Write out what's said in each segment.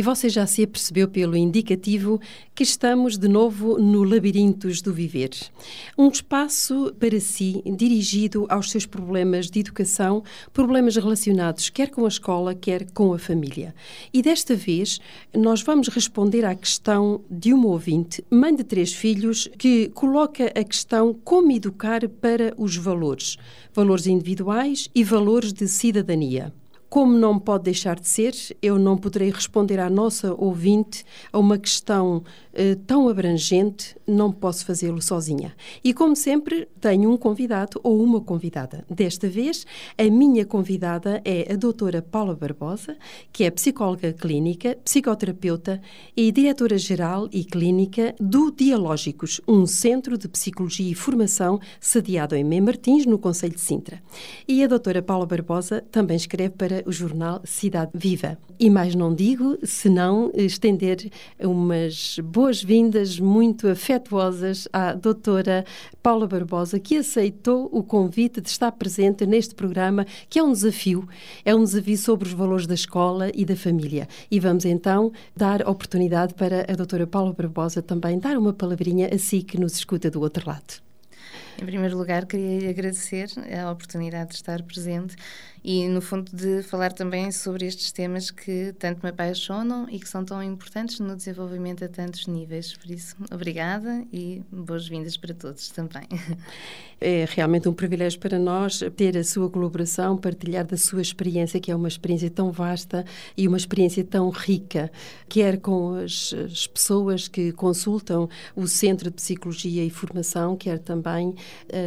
E você já se apercebeu pelo indicativo que estamos de novo no Labirintos do Viver. Um espaço para si dirigido aos seus problemas de educação, problemas relacionados quer com a escola, quer com a família. E desta vez nós vamos responder à questão de uma ouvinte, mãe de três filhos, que coloca a questão como educar para os valores, valores individuais e valores de cidadania. Como não pode deixar de ser, eu não poderei responder à nossa ouvinte a uma questão eh, tão abrangente, não posso fazê-lo sozinha. E como sempre, tenho um convidado ou uma convidada. Desta vez, a minha convidada é a doutora Paula Barbosa, que é psicóloga clínica, psicoterapeuta e diretora-geral e clínica do Dialógicos, um centro de psicologia e formação sediado em Mem Martins, no Conselho de Sintra. E a doutora Paula Barbosa também escreve para o jornal Cidade Viva. E mais não digo, senão estender umas boas boas-vindas muito afetuosas à doutora Paula Barbosa, que aceitou o convite de estar presente neste programa, que é um desafio, é um desafio sobre os valores da escola e da família. E vamos então dar oportunidade para a doutora Paula Barbosa também dar uma palavrinha a si que nos escuta do outro lado. Em primeiro lugar, queria agradecer a oportunidade de estar presente e, no fundo, de falar também sobre estes temas que tanto me apaixonam e que são tão importantes no desenvolvimento a tantos níveis. Por isso, obrigada e boas-vindas para todos também. É realmente um privilégio para nós ter a sua colaboração, partilhar da sua experiência, que é uma experiência tão vasta e uma experiência tão rica, quer com as, as pessoas que consultam o Centro de Psicologia e Formação, quer também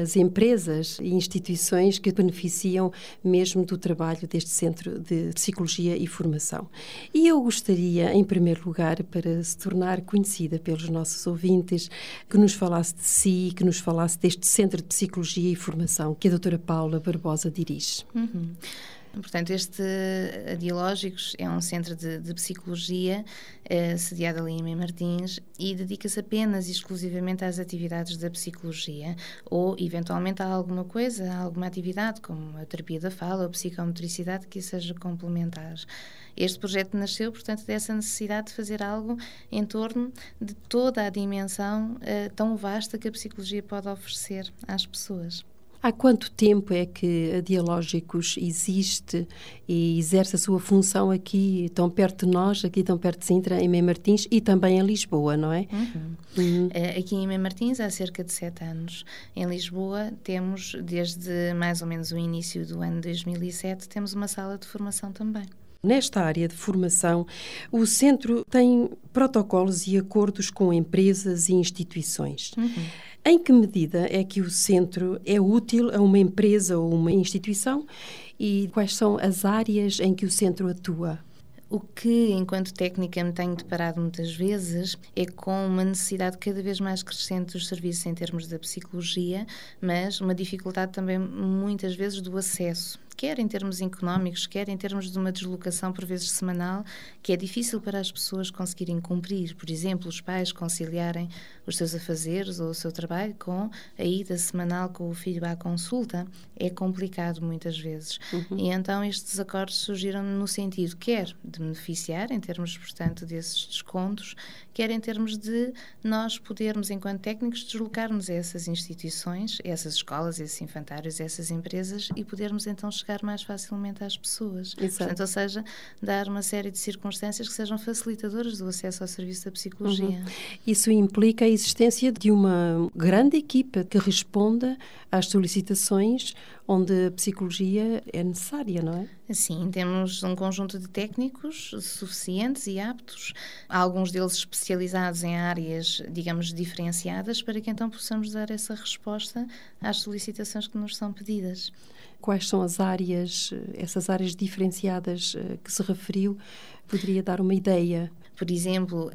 as empresas e instituições que beneficiam mesmo do trabalho deste Centro de Psicologia e Formação. E eu gostaria, em primeiro lugar, para se tornar conhecida pelos nossos ouvintes, que nos falasse de si, que nos falasse deste Centro de Psicologia e Formação que a doutora Paula Barbosa dirige. Uhum. Portanto, este Dialógicos é um centro de, de psicologia eh, sediado ali em Martins e dedica-se apenas e exclusivamente às atividades da psicologia ou, eventualmente, a alguma coisa, a alguma atividade, como a terapia da fala ou a psicomotricidade que seja complementar. Este projeto nasceu, portanto, dessa necessidade de fazer algo em torno de toda a dimensão eh, tão vasta que a psicologia pode oferecer às pessoas. Há quanto tempo é que a Dialógicos existe e exerce a sua função aqui, tão perto de nós, aqui tão perto de Sintra, em Mem Martins e também em Lisboa, não é? Uhum. Uhum. Uh, aqui em Mem Martins há cerca de sete anos. Em Lisboa temos, desde mais ou menos o início do ano 2007, temos uma sala de formação também. Nesta área de formação, o centro tem protocolos e acordos com empresas e instituições. Uhum. Em que medida é que o centro é útil a uma empresa ou uma instituição e quais são as áreas em que o centro atua? O que, enquanto técnica, me tenho deparado muitas vezes é com uma necessidade cada vez mais crescente dos serviços em termos da psicologia, mas uma dificuldade também, muitas vezes, do acesso quer em termos económicos, quer em termos de uma deslocação por vezes semanal, que é difícil para as pessoas conseguirem cumprir. Por exemplo, os pais conciliarem os seus afazeres ou o seu trabalho com a ida semanal com o filho à consulta é complicado muitas vezes. Uhum. E então estes acordos surgiram no sentido quer de beneficiar em termos, portanto, desses descontos, quer em termos de nós podermos, enquanto técnicos, deslocarmos essas instituições, essas escolas, esses infantários, essas empresas e podermos então chegar mais facilmente às pessoas. Exato. Portanto, ou seja, dar uma série de circunstâncias que sejam facilitadoras do acesso ao serviço da psicologia. Uhum. Isso implica a existência de uma grande equipa que responda às solicitações onde a psicologia é necessária, não é? Sim, temos um conjunto de técnicos suficientes e aptos, alguns deles especializados em áreas, digamos, diferenciadas, para que então possamos dar essa resposta às solicitações que nos são pedidas quais são as áreas, essas áreas diferenciadas eh, que se referiu, poderia dar uma ideia? Por exemplo,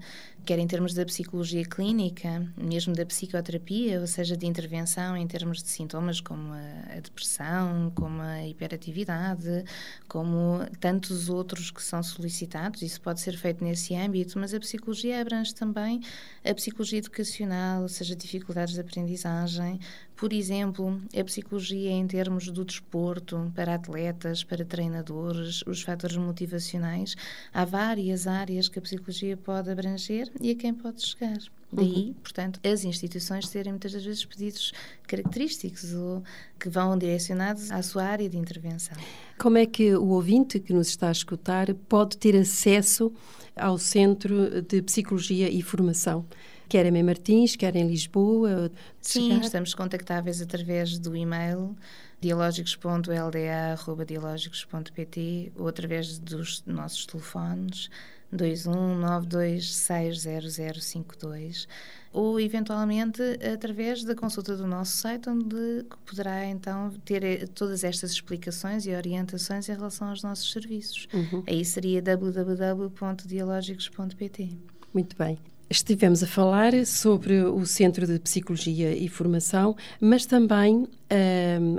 quer em termos da psicologia clínica, mesmo da psicoterapia, ou seja, de intervenção em termos de sintomas como a, depressão, como a hiperatividade, como tantos outros que são solicitados, isso pode ser feito nesse âmbito, mas a psicologia abrange também a psicologia educacional, ou seja, dificuldades de aprendizagem, por exemplo, a psicologia em termos do desporto, para atletas, para treinadores, os fatores motivacionais, há várias áreas que a psicologia pode abranger e a quem pode chegar. Daí, uhum. portanto, as instituições terem muitas das vezes pedidos característicos ou que vão direcionados à sua área de intervenção. Como é que o ouvinte que nos está a escutar pode ter acesso ao Centro de Psicologia e Formação? quer em Martins, quer em Lisboa? Sim, chegar? estamos contactáveis através do e-mail dialógicos.lda.dialógicos.pt ou através dos nossos telefones 219260052 ou eventualmente através da consulta do nosso site onde poderá então ter eh, todas estas explicações e orientações em relação aos nossos serviços. Uhum. Aí seria www.dialógicos.pt. Muito bem. Estivemos a falar sobre o Centro de Psicologia e Formação, mas também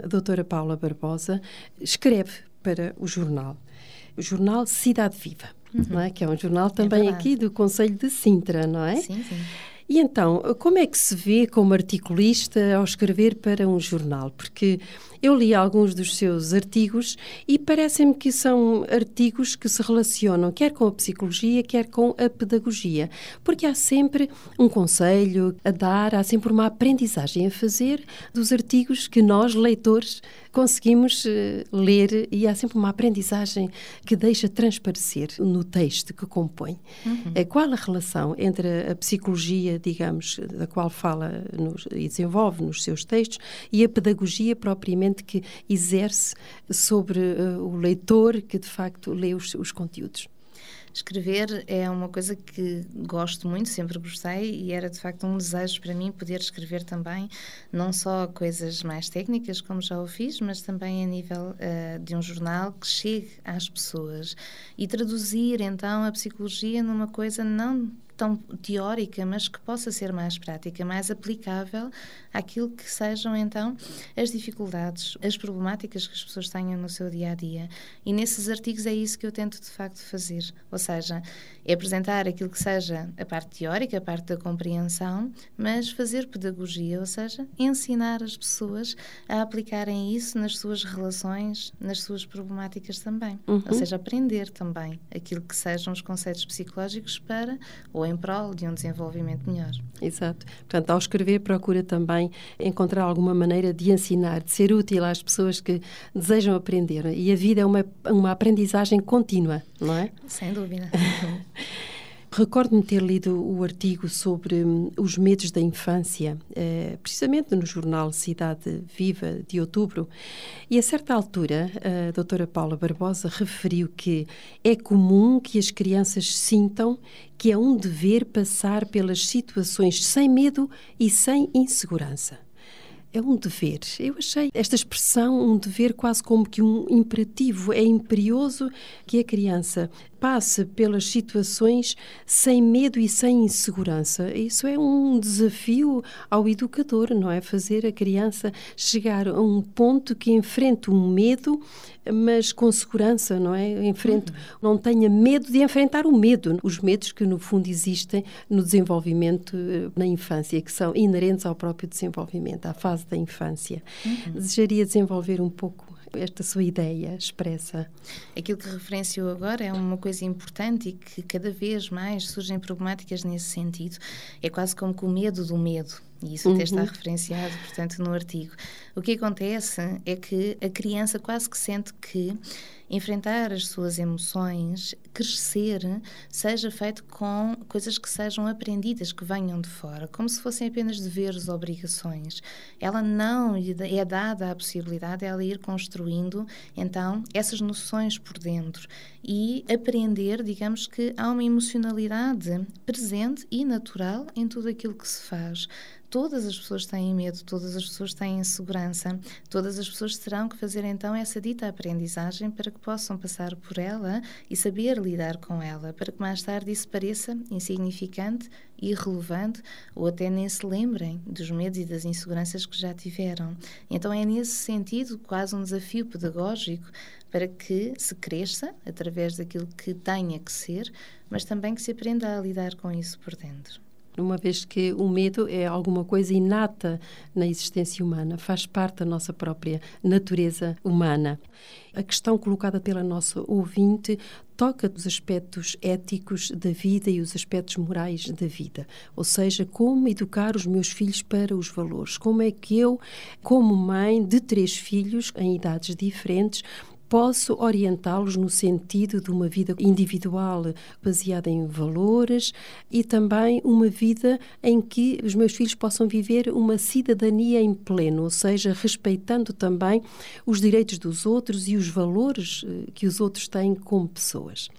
a doutora Paula Barbosa escreve para o jornal, o jornal Cidade Viva, uhum. não é? que é um jornal é também é aqui do Conselho de Sintra, não é? Sim, sim. E então, como é que se vê como articulista ao escrever para um jornal? Porque eu li alguns dos seus artigos e parece-me que são artigos que se relacionam quer com a psicologia, quer com a pedagogia, porque há sempre um conselho a dar, há sempre uma aprendizagem a fazer dos artigos que nós, leitores, conseguimos uh, ler e há sempre uma aprendizagem que deixa transparecer no texto que compõe. Uhum. Uh, qual a relação entre a psicologia, digamos, da qual fala nos, e desenvolve nos seus textos e a pedagogia propriamente que exerce sobre uh, o leitor que de facto lê os, os conteúdos. Escrever é uma coisa que gosto muito, sempre gostei e era de facto um desejo para mim poder escrever também, não só coisas mais técnicas, como já o fiz, mas também a nível uh, de um jornal que chegue às pessoas. E traduzir então a psicologia numa coisa não tão teórica, mas que possa ser mais prática, mais aplicável àquilo que sejam então as dificuldades, as problemáticas que as pessoas tenham no seu dia a dia. E nesses artigos é isso que eu tento de facto fazer, ou seja, é apresentar aquilo que seja a parte teórica, a parte da compreensão, mas fazer pedagogia, ou seja, ensinar as pessoas a aplicarem isso nas suas relações, nas suas problemáticas também. Uhum. Ou seja, aprender também aquilo que sejam os conceitos psicológicos para ou em prol de um desenvolvimento melhor. Exato. Portanto, ao escrever, procura também encontrar alguma maneira de ensinar, de ser útil às pessoas que desejam aprender. E a vida é uma, uma aprendizagem contínua, não é? Sem dúvida. Recordo-me ter lido o artigo sobre hum, os medos da infância, eh, precisamente no jornal Cidade Viva de outubro, e a certa altura a doutora Paula Barbosa referiu que é comum que as crianças sintam que é um dever passar pelas situações sem medo e sem insegurança é um dever. Eu achei esta expressão um dever quase como que um imperativo. É imperioso que a criança passe pelas situações sem medo e sem insegurança. Isso é um desafio ao educador, não é? Fazer a criança chegar a um ponto que enfrente um medo, mas com segurança, não é? Enfrente, uhum. não tenha medo de enfrentar o medo, os medos que no fundo existem no desenvolvimento eh, na infância, que são inerentes ao próprio desenvolvimento, à fase da infância. Uhum. Desejaria desenvolver um pouco esta sua ideia expressa? Aquilo que referenciou agora é uma coisa importante e que cada vez mais surgem problemáticas nesse sentido. É quase como que o medo do medo. E isso até está uhum. referenciado, portanto, no artigo. O que acontece é que a criança quase que sente que enfrentar as suas emoções, crescer, seja feito com coisas que sejam aprendidas, que venham de fora, como se fossem apenas deveres, obrigações. Ela não é dada a possibilidade de ela ir construindo, então, essas noções por dentro e aprender, digamos que há uma emocionalidade presente e natural em tudo aquilo que se faz todas as pessoas têm medo, todas as pessoas têm insegurança, todas as pessoas terão que fazer então essa dita aprendizagem para que possam passar por ela e saber lidar com ela, para que mais tarde isso pareça insignificante, irrelevante ou até nem se lembrem dos medos e das inseguranças que já tiveram. Então é nesse sentido quase um desafio pedagógico para que se cresça através daquilo que tenha que ser, mas também que se aprenda a lidar com isso por dentro uma vez que o medo é alguma coisa inata na existência humana, faz parte da nossa própria natureza humana. A questão colocada pela nossa ouvinte toca os aspectos éticos da vida e os aspectos morais da vida, ou seja, como educar os meus filhos para os valores, como é que eu, como mãe de três filhos em idades diferentes, posso orientá-los no sentido de uma vida individual baseada em valores e também uma vida em que os meus filhos possam viver uma cidadania em pleno, ou seja, respeitando também os direitos dos outros e os valores eh, que os outros têm como pessoas.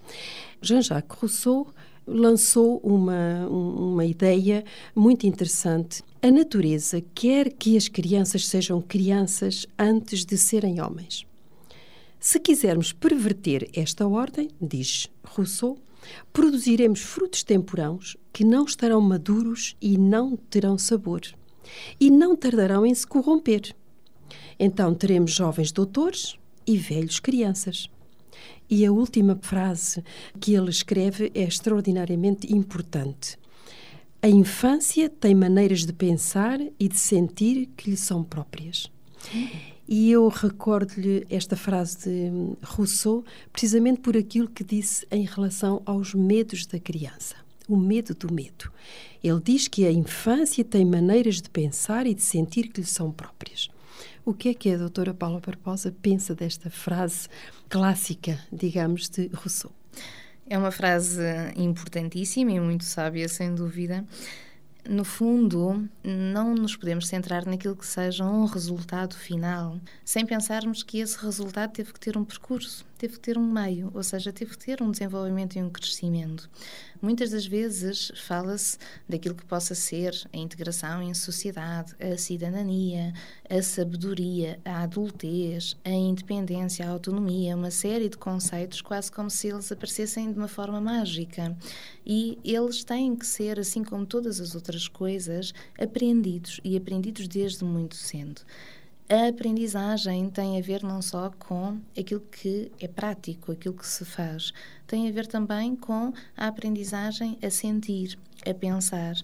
Jean-Jacques Rousseau lançou uma, uma ideia muito interessante. A natureza quer que as crianças sejam crianças antes de serem homens. Se quisermos perverter esta ordem, diz Rousseau, produziremos frutos temporãos que não estarão maduros e não terão sabor, e não tardarão em se corromper. Então teremos jovens doutores e velhos crianças. E a última frase que ele escreve é extraordinariamente importante. A infância tem maneiras de pensar e de sentir que lhe são próprias. E eu recordo-lhe esta frase de Rousseau, precisamente por aquilo que disse em relação aos medos da criança. O medo do medo. Ele diz que a infância tem maneiras de pensar e de sentir que lhe são próprias. O que é que a doutora Paula Barbosa pensa desta frase clássica, digamos, de Rousseau? É uma frase importantíssima e muito sábia, sem dúvida no fundo, não nos podemos centrar naquilo que seja um resultado final, sem pensarmos que esse resultado teve que ter um percurso, teve que ter um meio, ou seja, teve que ter um desenvolvimento e um crescimento. Muitas das vezes fala-se daquilo que possa ser a integração em sociedade, a cidadania, a sabedoria, a adultez, a independência, a autonomia, uma série de conceitos quase como se eles aparecessem de uma forma mágica. E eles têm que ser, assim como todas as outras coisas, aprendidos e aprendidos desde muito cedo. A aprendizagem tem a ver não só com aquilo que é prático, aquilo que se faz, tem a ver também com a aprendizagem a sentir, a pensar,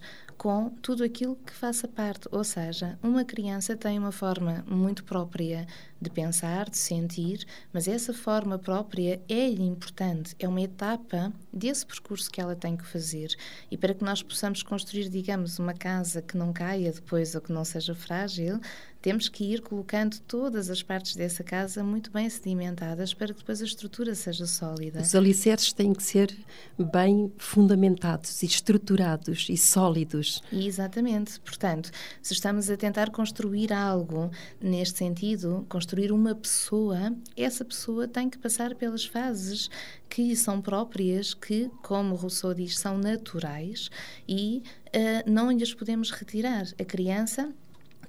com tudo aquilo que faça parte. Ou seja, uma criança tem uma forma muito própria de pensar, de sentir, mas essa forma própria é importante, é uma etapa desse percurso que ela tem que fazer. E para que nós possamos construir, digamos, uma casa que não caia depois ou que não seja frágil, temos que ir colocando todas as partes dessa casa muito bem sedimentadas para que depois a estrutura seja sólida. Os alicerces têm que ser bem fundamentados e estruturados e sólidos. Exatamente. Portanto, se estamos a tentar construir algo neste sentido, construir uma pessoa, essa pessoa tem que passar pelas fases que são próprias, que, como Rousseau diz, são naturais e uh, não lhes podemos retirar. A criança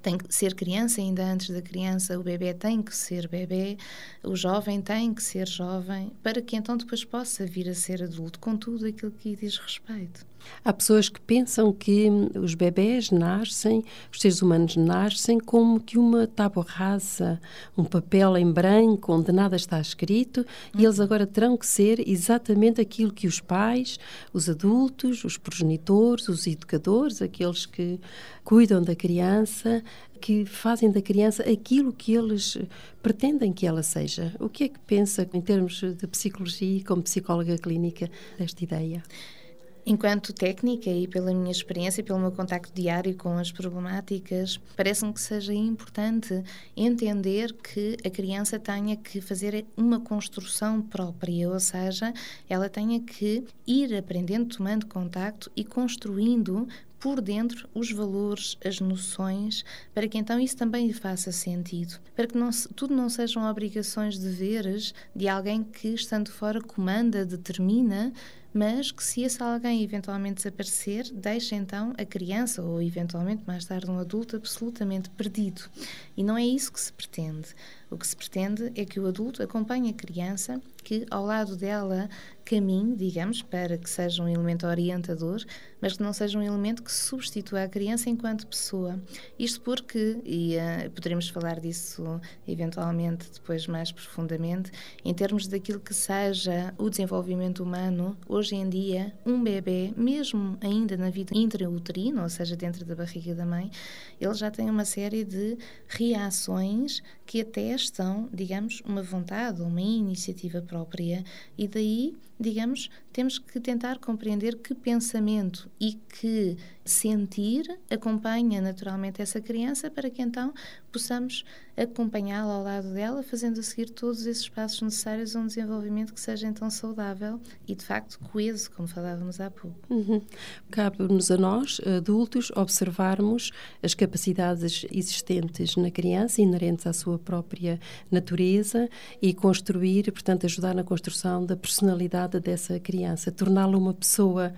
tem que ser criança ainda antes da criança, o bebê tem que ser bebê, o jovem tem que ser jovem, para que então depois possa vir a ser adulto com tudo aquilo que diz respeito. Há pessoas que pensam que os bebés nascem, os seres humanos nascem como que uma tábua rasa, um papel em branco onde nada está escrito, e eles agora terão que ser exatamente aquilo que os pais, os adultos, os progenitores, os educadores, aqueles que cuidam da criança, que fazem da criança aquilo que eles pretendem que ela seja. O que é que pensa em termos de psicologia, como psicóloga clínica, desta ideia? Enquanto técnica e pela minha experiência pelo meu contacto diário com as problemáticas, parece-me que seja importante entender que a criança tenha que fazer uma construção própria, ou seja, ela tenha que ir aprendendo, tomando contacto e construindo por dentro os valores, as noções, para que então isso também lhe faça sentido, para que não, tudo não sejam obrigações, deveres de alguém que, estando fora, comanda, determina, mas que se esse alguém eventualmente desaparecer, deixa então a criança ou eventualmente mais tarde um adulto absolutamente perdido. E não é isso que se pretende. O que se pretende é que o adulto acompanhe a criança, que ao lado dela caminhe, digamos, para que seja um elemento orientador, mas que não seja um elemento que substitua a criança enquanto pessoa. Isto porque, e uh, poderemos falar disso eventualmente depois mais profundamente, em termos daquilo que seja o desenvolvimento humano, hoje em dia, um bebê, mesmo ainda na vida intrauterina, ou seja, dentro da barriga da mãe, ele já tem uma série de reações que atestam, digamos, uma vontade, uma iniciativa própria, e daí digamos, temos que tentar compreender que pensamento e que sentir acompanha naturalmente essa criança para que então possamos acompanhá-la ao lado dela, fazendo a seguir todos esses passos necessários a um desenvolvimento que seja então saudável e de facto coeso, como falávamos há pouco. Uhum. Cabe-nos a nós, adultos, observarmos as capacidades existentes na criança, inerentes à sua própria natureza e construir, portanto, ajudar na construção da personalidade dessa criança, torná-la uma pessoa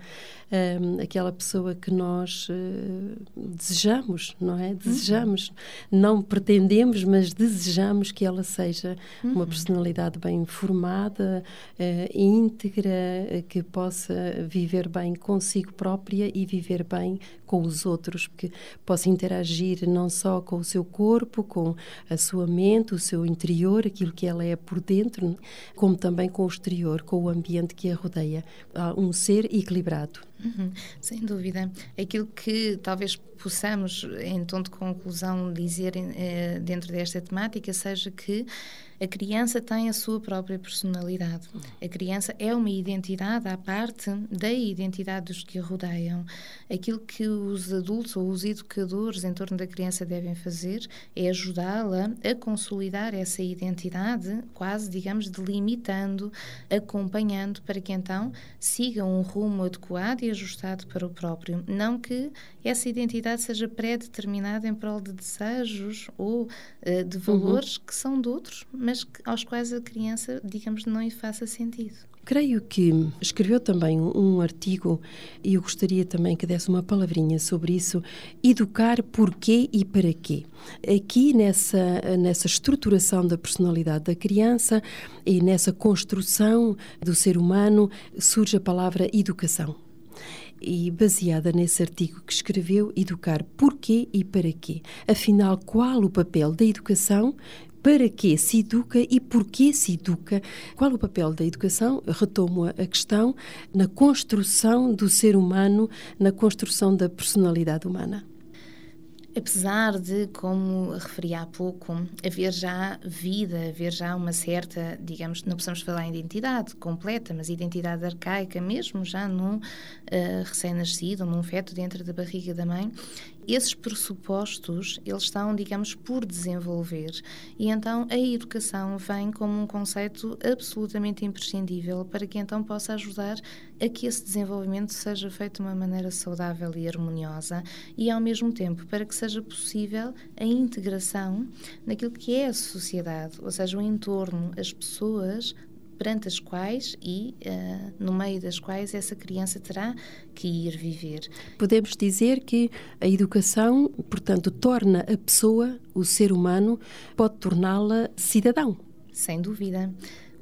um, aquela pessoa que nós uh, desejamos, não é? Desejamos, uhum. não pretendemos, mas desejamos que ela seja uhum. uma personalidade bem formada, uh, íntegra, uh, que possa viver bem consigo própria e viver bem com os outros, porque possa interagir não só com o seu corpo, com a sua mente, o seu interior, aquilo que ela é por dentro, como também com o exterior, com o ambiente que a rodeia. Um ser equilibrado. Uhum, sem dúvida. Aquilo que talvez possamos, em tom de conclusão, dizer eh, dentro desta temática seja que a criança tem a sua própria personalidade. A criança é uma identidade à parte da identidade dos que a rodeiam. Aquilo que os adultos ou os educadores em torno da criança devem fazer é ajudá-la a consolidar essa identidade, quase, digamos, delimitando, acompanhando, para que então siga um rumo adequado e ajustado para o próprio. Não que essa identidade seja pré-determinada em prol de desejos ou uh, de valores uhum. que são de outros, mas que, aos quais a criança, digamos, não lhe faça sentido. Creio que escreveu também um artigo e eu gostaria também que desse uma palavrinha sobre isso. Educar porquê e para quê. Aqui nessa, nessa estruturação da personalidade da criança e nessa construção do ser humano surge a palavra educação e baseada nesse artigo que escreveu, Educar Porquê e Para Quê. Afinal, qual o papel da educação para que se educa e porquê se educa, qual o papel da educação, retomo a questão, na construção do ser humano, na construção da personalidade humana. Apesar de, como referi há pouco, haver já vida, haver já uma certa, digamos, não precisamos falar em identidade completa, mas identidade arcaica, mesmo já num uh, recém-nascido, num feto dentro da barriga da mãe, esses pressupostos, eles estão, digamos, por desenvolver. E então a educação vem como um conceito absolutamente imprescindível para que então possa ajudar a que esse desenvolvimento seja feito de uma maneira saudável e harmoniosa e, ao mesmo tempo, para que seja possível a integração naquilo que é a sociedade, ou seja, o entorno, as pessoas perante as quais e uh, no meio das quais essa criança terá que ir viver. Podemos dizer que a educação, portanto, torna a pessoa, o ser humano, pode torná-la cidadão. Sem dúvida.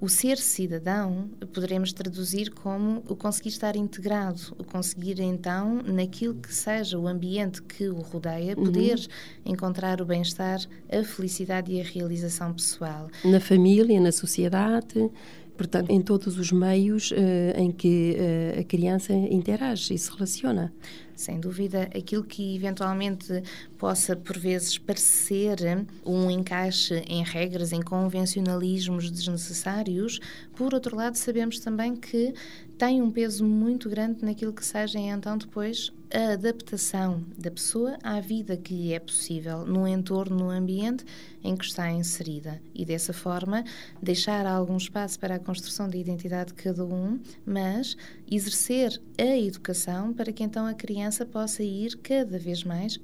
O ser cidadão poderemos traduzir como o conseguir estar integrado, o conseguir então, naquilo que seja o ambiente que o rodeia, uhum. poder uhum. encontrar o bem-estar, a felicidade e a realização pessoal. Na família, na sociedade, portanto, em todos os meios uh, em que uh, a criança interage e se relaciona. Sem dúvida, aquilo que eventualmente possa, por vezes, parecer um encaixe em regras, em convencionalismos desnecessários, por outro lado, sabemos também que tem um peso muito grande naquilo que seja então depois a adaptação da pessoa à vida que lhe é possível no entorno, no ambiente em que está inserida. E dessa forma deixar algum espaço para a construção da identidade de cada um, mas exercer a educação para que então a criança possa ir cada vez mais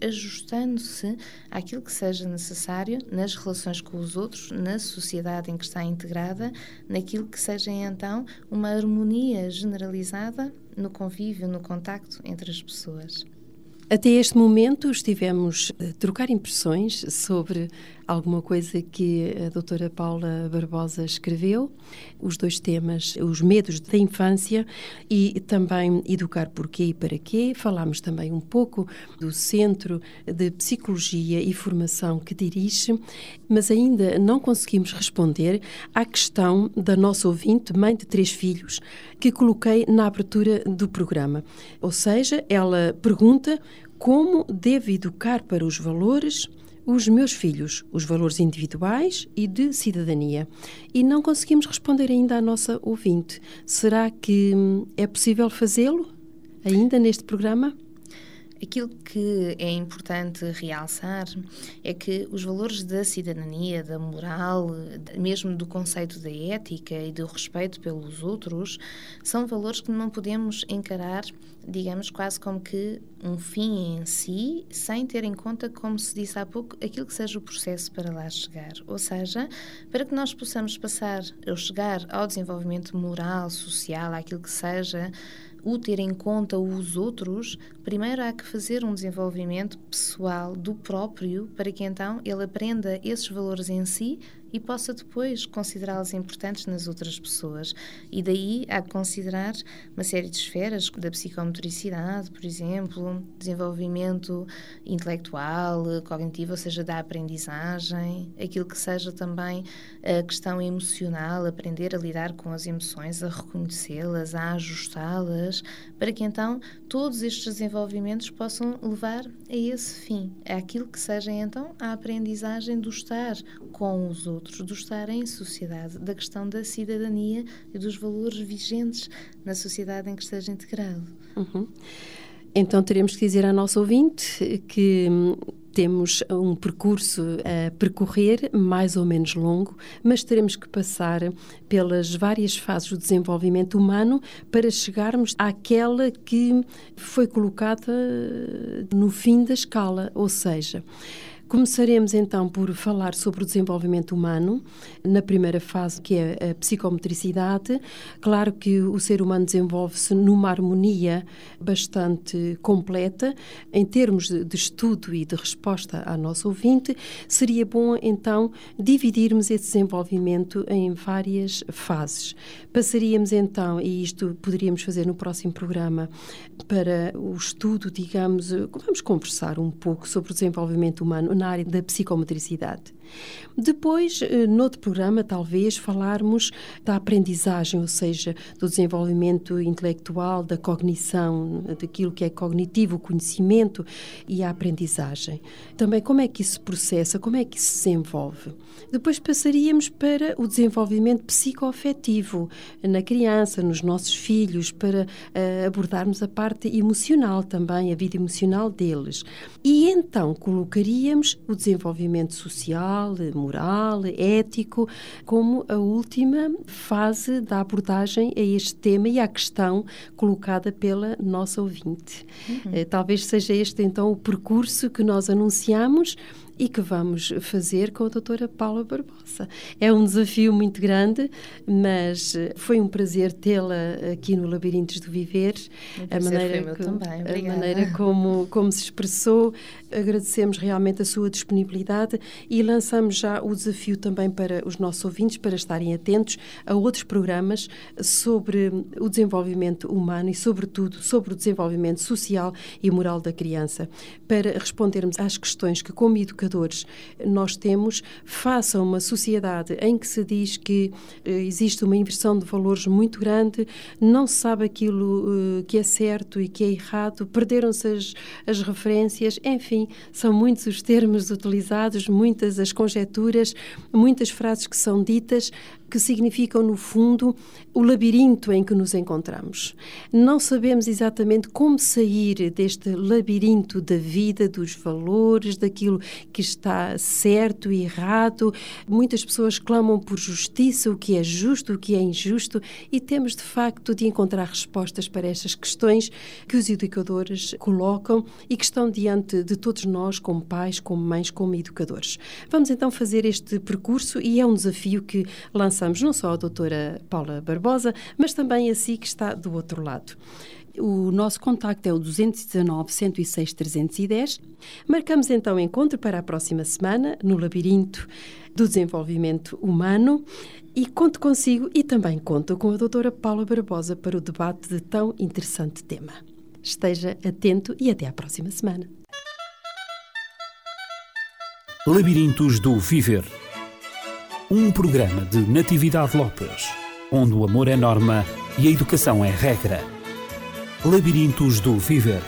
ajustando-se àquilo que seja necessário nas relações com os outros, na sociedade em que está integrada, naquilo que seja então uma harmonia generalizada no convívio, no contacto entre as pessoas. Até este momento estivemos a trocar impressões sobre alguma coisa que a doutora Paula Barbosa escreveu, os dois temas, os medos da infância e também educar porquê e para quê. Falámos também um pouco do Centro de Psicologia e Formação que dirige, mas ainda não conseguimos responder à questão da nossa ouvinte, mãe de três filhos, que coloquei na abertura do programa. Ou seja, ela pergunta como devo educar para os valores os meus filhos, os valores individuais e de cidadania. E não conseguimos responder ainda à nossa ouvinte. Será que hum, é possível fazê-lo ainda neste programa? Aquilo que é importante realçar é que os valores da cidadania, da moral, mesmo do conceito da ética e do respeito pelos outros, são valores que não podemos encarar, digamos, quase como que um fim em si, sem ter em conta, como se disse há pouco, aquilo que seja o processo para lá chegar. Ou seja, para que nós possamos passar ou chegar ao desenvolvimento moral, social, aquilo que seja o ter em conta os outros, primeiro há que fazer um desenvolvimento pessoal do próprio para que então ele aprenda esses valores em si e possa depois considerá-los importantes nas outras pessoas. E daí há que considerar uma série de esferas da psicomotricidade, por exemplo, desenvolvimento intelectual, cognitivo, ou seja, da aprendizagem, aquilo que seja também a questão emocional, aprender a lidar com as emoções, a reconhecê-las, a ajustá-las, para que então todos estes desenvolvimentos possam levar a esse fim, aquilo que seja então a aprendizagem do estar com os outros do estar em sociedade, da questão da cidadania e dos valores vigentes na sociedade em que esteja integrado. Uhum. Então teremos que dizer à nossa ouvinte que hum, temos um percurso a percorrer, mais ou menos longo, mas teremos que passar pelas várias fases do desenvolvimento humano para chegarmos àquela que foi colocada no fim da escala, ou seja, Começaremos então por falar sobre o desenvolvimento humano, na primeira fase, que é a psicomotricidade. Claro que o ser humano desenvolve-se numa harmonia bastante completa. Em termos de estudo e de resposta à nossa ouvinte, seria bom então dividirmos esse desenvolvimento em várias fases. Passaríamos então, e isto poderíamos fazer no próximo programa, para o estudo, digamos, vamos conversar um pouco sobre o desenvolvimento humano na área da psicomotricidade. Depois, eh, noutro programa, talvez falarmos da aprendizagem, ou seja, do desenvolvimento intelectual, da cognição, daquilo que é cognitivo, o conhecimento e a aprendizagem. Também como é que isso se processa, como é que isso se desenvolve. Depois passaríamos para o desenvolvimento psicoafetivo na criança, nos nossos filhos, para uh, abordarmos a parte emocional também, a vida emocional deles. E então colocaríamos o desenvolvimento social, moral, ético, como a última fase da abordagem a este tema e à questão colocada pela nossa ouvinte. Uhum. Eh, talvez seja este então o percurso que nós anunciamos e que vamos fazer com a doutora Paula Barbosa. É um desafio muito grande, mas foi um prazer tê-la aqui no Labirintos do Viver. A maneira, como, a maneira como, como se expressou. Agradecemos realmente a sua disponibilidade e lançamos já o desafio também para os nossos ouvintes para estarem atentos a outros programas sobre o desenvolvimento humano e, sobretudo, sobre o desenvolvimento social e moral da criança, para respondermos às questões que, como educadores, educadores nós temos face a uma sociedade em que se diz que uh, existe uma inversão de valores muito grande, não se sabe aquilo uh, que é certo e que é errado, perderam-se as, as referências, enfim, são muitos os termos utilizados, muitas as conjecturas, muitas frases que são ditas que significam, no fundo, o labirinto em que nos encontramos. Não sabemos exatamente como sair deste labirinto da vida, dos valores, daquilo que está certo e errado. Muitas pessoas clamam por justiça, o que é justo, o que é injusto, e temos de facto de encontrar respostas para estas questões que os educadores colocam e que estão diante de todos nós, como pais, como mães, como educadores. Vamos então fazer este percurso e é um desafio que lança lançamos não só a doutora Paula Barbosa, mas também a si que está do outro lado. O nosso contacto é o 219 106 310. Marcamos então encontro para a próxima semana no Labirinto do Desenvolvimento Humano e conto consigo e também conto com a doutora Paula Barbosa para o debate de tão interessante tema. Esteja atento e até à próxima semana. Labirintos do Viver. Um programa de Natividade Lopes, onde o amor é norma e a educação é regra. Labirintos do Viver.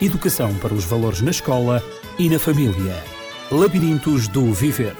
Educação para os valores na escola e na família. Labirintos do Viver